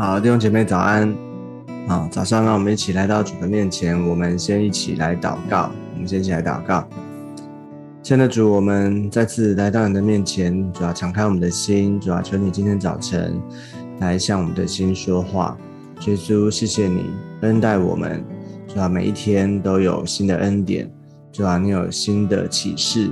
好，弟兄姐妹早安。好，早上让我们一起来到主的面前，我们先一起来祷告。我们先一起来祷告。亲爱的主，我们再次来到你的面前，主要敞开我们的心，主要求你今天早晨来向我们的心说话。耶稣，谢谢你恩待我们，主要每一天都有新的恩典，主要你有新的启示。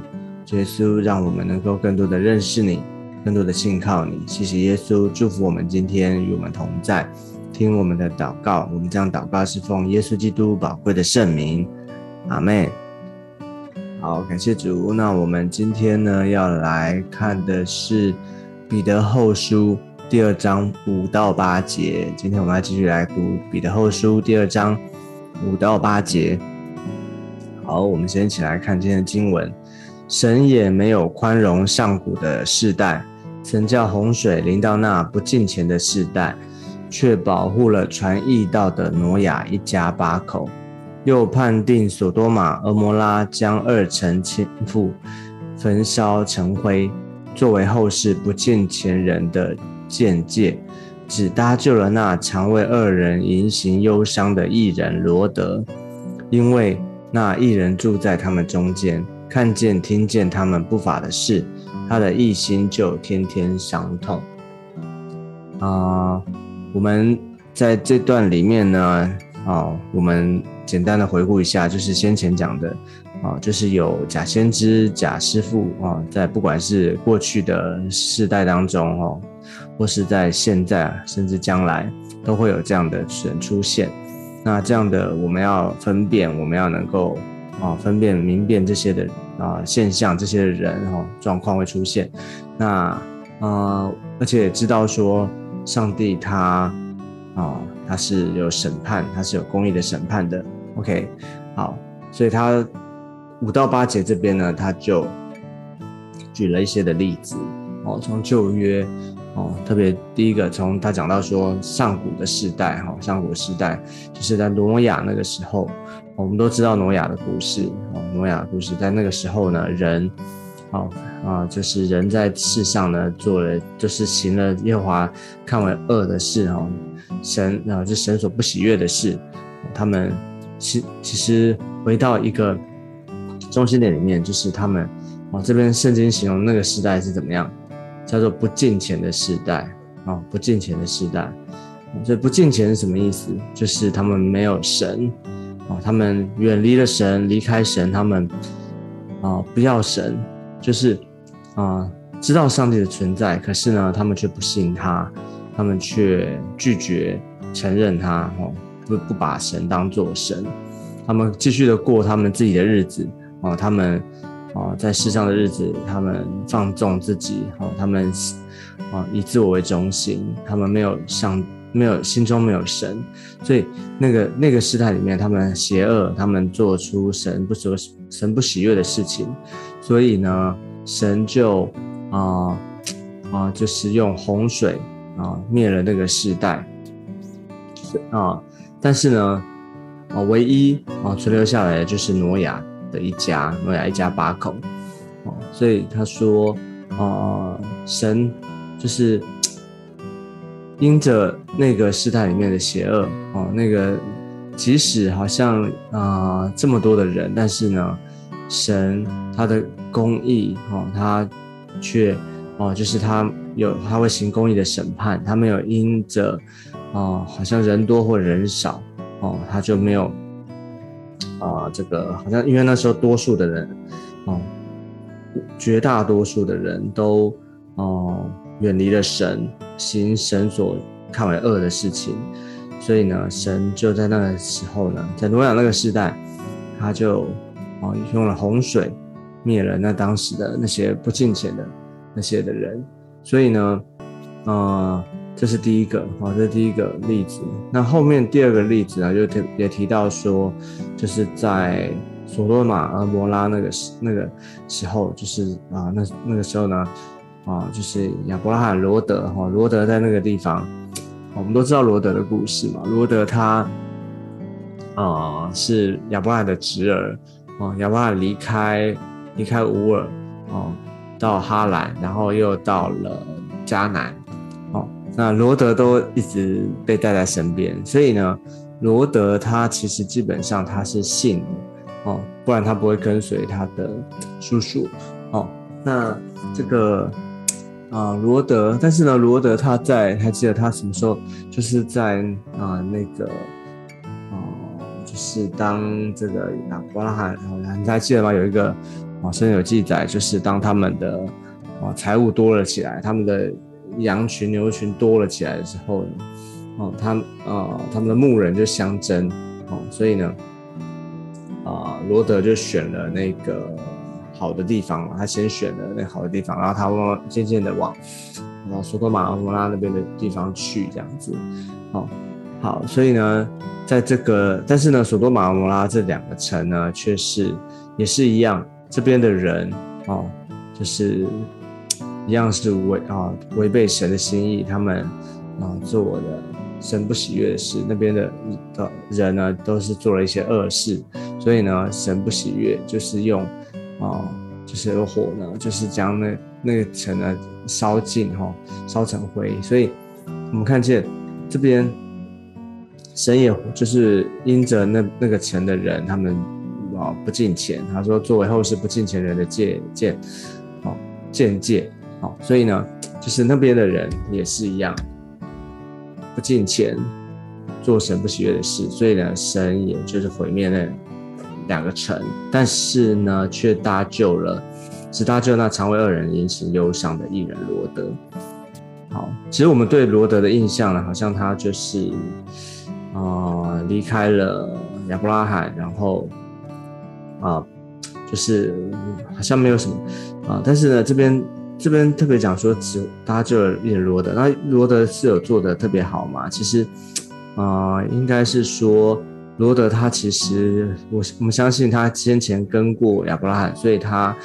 耶稣，让我们能够更多的认识你。更多的信靠你，谢谢耶稣，祝福我们今天与我们同在，听我们的祷告。我们这样祷告是奉耶稣基督宝贵的圣名，阿妹。好，感谢主。那我们今天呢要来看的是彼得后书第二章五到八节。今天我们要继续来读彼得后书第二章五到八节。好，我们先一起来看今天的经文。神也没有宽容上古的世代。曾叫洪水淋到那不敬虔的世代，却保护了传义道的挪亚一家八口；又判定索多玛、俄摩拉将二城倾覆，焚烧成灰，作为后世不敬虔人的见解，只搭救了那常为二人言行忧伤的艺人罗德，因为那艺人住在他们中间，看见听见他们不法的事。他的一心就天天伤痛啊！我们在这段里面呢，啊，我们简单的回顾一下，就是先前讲的啊，就是有假先知、假师傅啊，在不管是过去的世代当中哦，或是在现在甚至将来，都会有这样的人出现。那这样的我们要分辨，我们要能够啊，分辨明辨这些的。啊，现象这些人哈状况会出现，那呃，而且知道说上帝他啊他是有审判，他是有公义的审判的。OK，好，所以他五到八节这边呢，他就举了一些的例子哦，从旧约哦，特别第一个从他讲到说上古的时代哈，上古时代就是在挪亚那个时候。我们都知道挪亚的故事哦，挪亚的故事在那个时候呢，人，哦啊，就是人在世上呢做了，就是行了耶和华看为恶的事哦，神啊，这神所不喜悦的事，他们其其实回到一个中心点里面，就是他们哦，这边圣经形容那个时代是怎么样，叫做不敬虔的时代啊，不敬虔的时代，这不敬虔是什么意思？就是他们没有神。啊，他们远离了神，离开神，他们啊不要神，就是啊知道上帝的存在，可是呢，他们却不信他，他们却拒绝承认他，哦，不不把神当做神，他们继续的过他们自己的日子，哦，他们啊在世上的日子，他们放纵自己，哦，他们啊以自我为中心，他们没有上。没有心中没有神，所以那个那个时代里面，他们邪恶，他们做出神不喜神不喜悦的事情，所以呢，神就啊啊，就是用洪水啊灭了那个时代。啊，但是呢啊，唯一啊存留下来的就是挪亚的一家，挪亚一家八口。哦，所以他说啊，神就是。因着那个时代里面的邪恶哦，那个即使好像啊这么多的人，但是呢，神他的公义哦，他却哦，就是他有他会行公义的审判，他没有因着哦，好像人多或人少哦，他就没有啊这个好像因为那时候多数的人哦，绝大多数的人都哦。远离了神，行神所看为恶的事情，所以呢，神就在那个时候呢，在挪亚那个时代，他就哦用了洪水灭了那当时的那些不敬虔的那些的人，所以呢，呃，这是第一个哦，这是第一个例子。那后面第二个例子呢，就提也提到说，就是在所罗马和摩拉那个时那个时候，就是啊，那那个时候呢。啊，就是亚伯拉罕罗德哈，罗德在那个地方，我们都知道罗德的故事嘛。罗德他啊是亚伯拉罕的侄儿哦，亚伯拉罕离开离开乌尔哦，到哈兰，然后又到了迦南哦，那罗德都一直被带在身边，所以呢，罗德他其实基本上他是信哦，不然他不会跟随他的叔叔哦。那这个啊，罗德，但是呢，罗德他在还记得他什么时候？就是在啊那个哦，就是当这个亚伯拉罕，你还记得吗？有一个啊，甚至有记载，就是当他们的啊财物多了起来，他们的羊群、牛群多了起来的时候呢，哦，他啊他们的牧人就相争哦，所以呢，啊罗德就选了那个。好的地方，他先选了那好的地方，然后他慢慢渐渐的往，往索多玛和摩拉那边的地方去，这样子，哦，好，所以呢，在这个，但是呢，索多玛和摩拉这两个城呢，却是也是一样，这边的人哦，就是一样是违啊违背神的心意，他们啊做的神不喜悦的事，那边的的人呢，都是做了一些恶事，所以呢，神不喜悦，就是用。哦，就是火呢，就是将那那个城呢烧尽哈，烧成灰。所以我们看见这边神也就是因着那那个城的人，他们啊不敬钱，他说作为后世不敬钱人的戒戒，哦见戒，哦，所以呢，就是那边的人也是一样，不敬钱，做神不喜悦的事，所以呢，神也就是毁灭那。两个城，但是呢，却搭救了，只搭救那常为二人言行忧伤的艺人罗德。好，其实我们对罗德的印象呢，好像他就是啊离开了亚伯拉罕，然后啊就是好像没有什么啊，但是呢，这边这边特别讲说只搭救了艺人罗德，那罗德是有做的特别好嘛？其实啊，应该是说。罗德他其实，我我们相信他先前跟过亚伯拉罕，所以他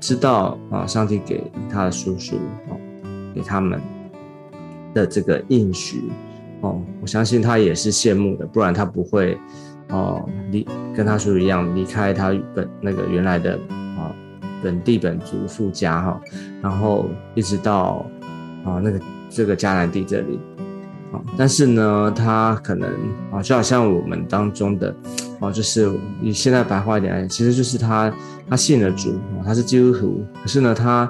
知道啊，上帝给他的叔叔哦，给他们的这个应许哦，我相信他也是羡慕的，不然他不会哦离跟他叔叔一样离开他本那个原来的啊本地本族富家哈，然后一直到啊那个这个迦南地这里。啊但是呢，他可能啊，就好像我们当中的哦，就是以现在白话一点，其实就是他他信了主啊，他是基督徒，可是呢，他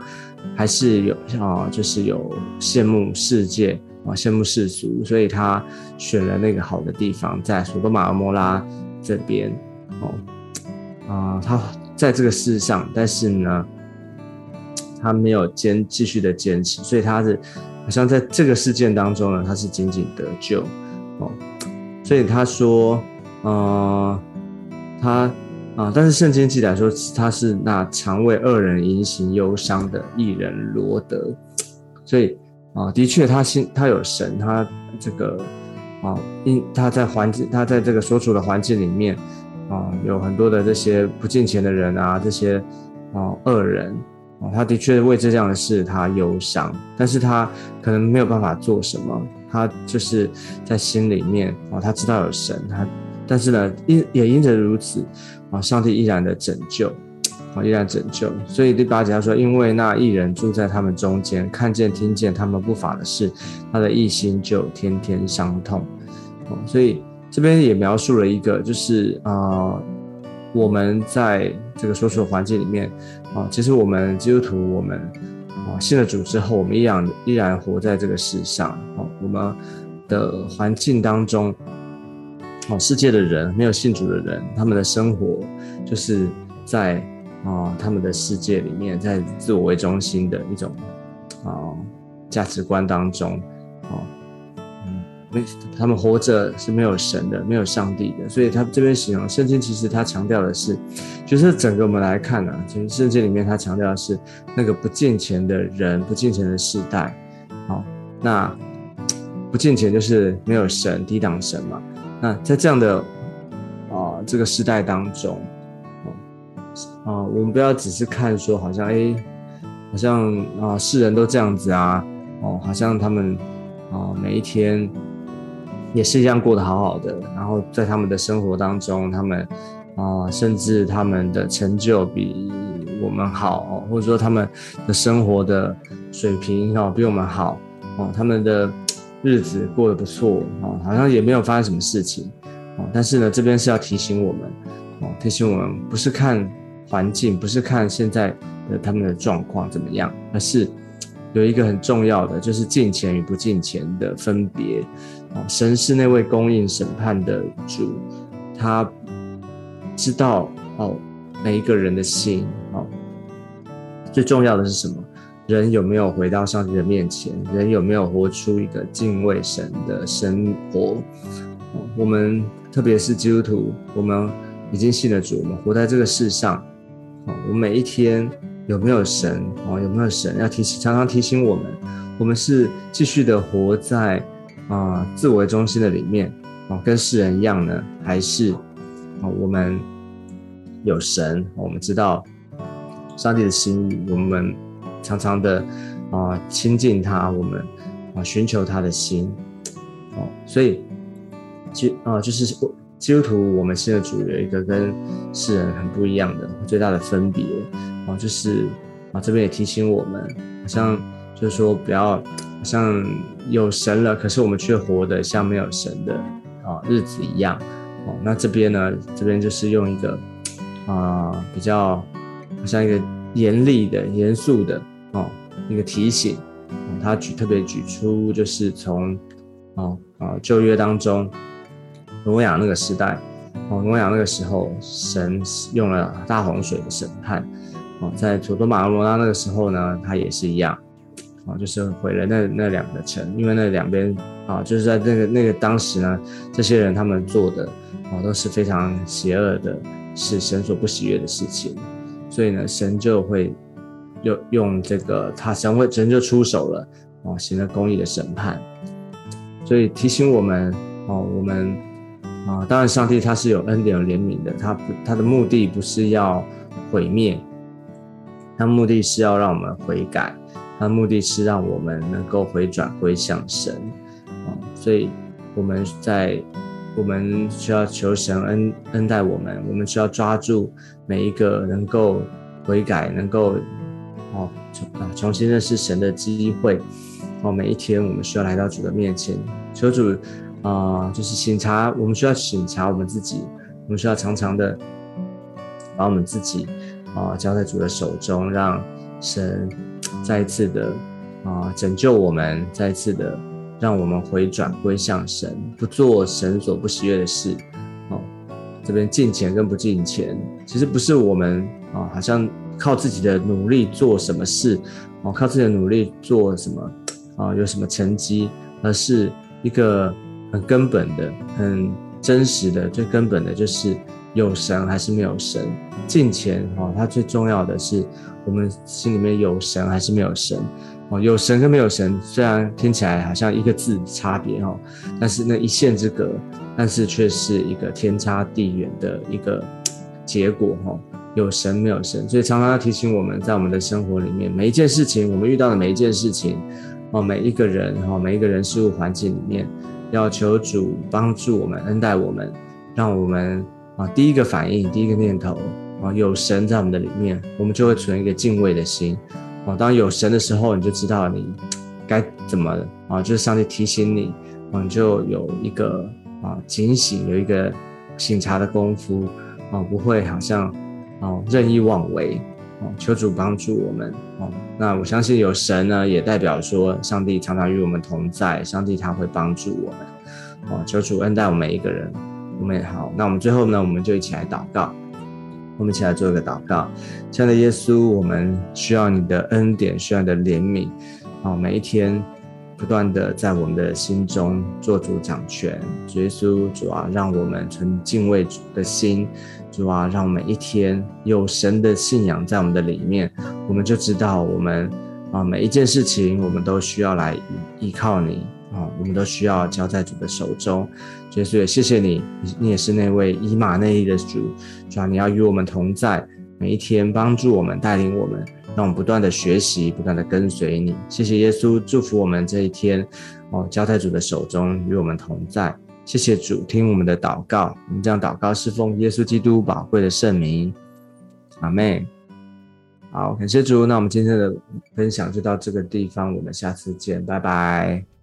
还是有啊，就是有羡慕世界啊，羡慕世俗，所以他选了那个好的地方，在索多玛、摩拉这边哦啊，他在这个世上，但是呢，他没有坚继续的坚持，所以他是。好像在这个事件当中呢，他是仅仅得救哦，所以他说，呃，他啊，但是圣经记载说他是那常为恶人隐行忧伤的艺人罗德，所以啊，的确他心他有神，他这个啊，因他在环境他在这个所处的环境里面啊，有很多的这些不敬虔的人啊，这些啊恶人。哦，他的确为这样的事他忧伤，但是他可能没有办法做什么，他就是在心里面哦，他知道有神，他但是呢，因也因着如此啊，上帝依然的拯救，啊，依然拯救。所以第八节他说，因为那一人住在他们中间，看见听见他们不法的事，他的一心就天天伤痛。哦，所以这边也描述了一个，就是啊，我们在这个所处环境里面。啊，其实我们基督徒，我们啊信了主之后，我们依然依然活在这个世上。哦，我们的环境当中，哦，世界的人没有信主的人，他们的生活就是在啊他们的世界里面，在自我为中心的一种啊价值观当中，哦。他们活着是没有神的，没有上帝的，所以他这边形容圣经，其实他强调的是，就是整个我们来看呢，其实圣经里面他强调的是那个不敬虔的人，不敬虔的世代，好，那不敬虔就是没有神，抵挡神嘛。那在这样的啊这个时代当中，啊，我们不要只是看说好像哎，好像啊世人都这样子啊，哦，好像他们啊每一天。也是一样过得好好的，然后在他们的生活当中，他们啊，甚至他们的成就比我们好，或者说他们的生活的水平哦比我们好哦，他们的日子过得不错啊，好像也没有发生什么事情啊。但是呢，这边是要提醒我们哦，提醒我们不是看环境，不是看现在的他们的状况怎么样，而是有一个很重要的，就是进钱与不进钱的分别。神是那位供应审判的主，他知道哦每一个人的心哦。最重要的是什么？人有没有回到上帝的面前？人有没有活出一个敬畏神的生活？我们特别是基督徒，我们已经信了主，我们活在这个世上，我每一天有没有神？哦，有没有神？要提醒，常常提醒我们，我们是继续的活在啊自我为中心的里面，哦，跟世人一样呢？还是啊我们有神？我们知道上帝的心意，我们。常常的啊亲近他，我们啊寻求他的心，哦，所以基啊就是基督徒，我们信的主有一个跟世人很不一样的最大的分别，啊就是啊这边也提醒我们，好像就是说不要像有神了，可是我们却活得像没有神的啊日子一样，哦，那这边呢这边就是用一个啊比较像一个严厉的、严肃的。哦，一个提醒，他举特别举出，就是从哦啊旧约当中，挪亚那个时代，哦挪亚那个时候，神用了大洪水的审判，哦在土多马罗拉那个时候呢，他也是一样，啊就是毁了那那两个城，因为那两边啊就是在那个那个当时呢，这些人他们做的啊都是非常邪恶的，是神所不喜悦的事情，所以呢神就会。用用这个，他神会神就出手了，啊，行了公义的审判，所以提醒我们，哦，我们啊，当然上帝他是有恩典有怜悯的，他不他的目的不是要毁灭，他目的是要让我们悔改，他目的是让我们能够回转归向神，啊，所以我们在我们需要求神恩恩待我们，我们需要抓住每一个能够悔改能够。哦，重啊，重新认识神的机会。哦，每一天我们需要来到主的面前，求主啊，就是审查，我们需要审查我们自己，我们需要常常的把我们自己啊交在主的手中，让神再一次的啊拯救我们，再一次的让我们回转归向神，不做神所不喜悦的事。哦，这边进钱跟不进钱，其实不是我们啊，好像。靠自己的努力做什么事，哦，靠自己的努力做什么，啊，有什么成绩，而是一个很根本的、很真实的、最根本的，就是有神还是没有神。金钱，哦，它最重要的是我们心里面有神还是没有神，哦，有神跟没有神，虽然听起来好像一个字差别，哦，但是那一线之隔，但是却是一个天差地远的一个结果，哈。有神没有神，所以常常要提醒我们在我们的生活里面，每一件事情，我们遇到的每一件事情，哦，每一个人，哈，每一个人事物环境里面，要求主帮助我们，恩待我们，让我们啊，第一个反应，第一个念头，啊，有神在我们的里面，我们就会存一个敬畏的心，哦，当有神的时候，你就知道你 该怎么啊，就是上帝提醒你，啊，你就有一个啊警醒，有一个醒察的功夫，啊，不会好像。哦，任意妄为，哦，求主帮助我们，哦，那我相信有神呢，也代表说上帝常常与我们同在，上帝他会帮助我们，哦，求主恩待我们每一个人，我们也好，那我们最后呢，我们就一起来祷告，我们一起来做一个祷告，亲爱的耶稣，我们需要你的恩典，需要你的怜悯，啊，每一天不断的在我们的心中做主掌权，主耶稣主啊，让我们存敬畏主的心。主啊，让每一天有神的信仰在我们的里面，我们就知道我们啊每一件事情，我们都需要来依靠你。啊，我们都需要交在主的手中。所以也谢谢你，你也是那位以马内利的主，主啊，你要与我们同在，每一天帮助我们，带领我们，让我们不断的学习，不断的跟随你。谢谢耶稣，祝福我们这一天哦，交在主的手中，与我们同在。谢谢主，听我们的祷告。我们这样祷告是奉耶稣基督宝贵的圣名，阿妹。好，感谢主。那我们今天的分享就到这个地方，我们下次见，拜拜。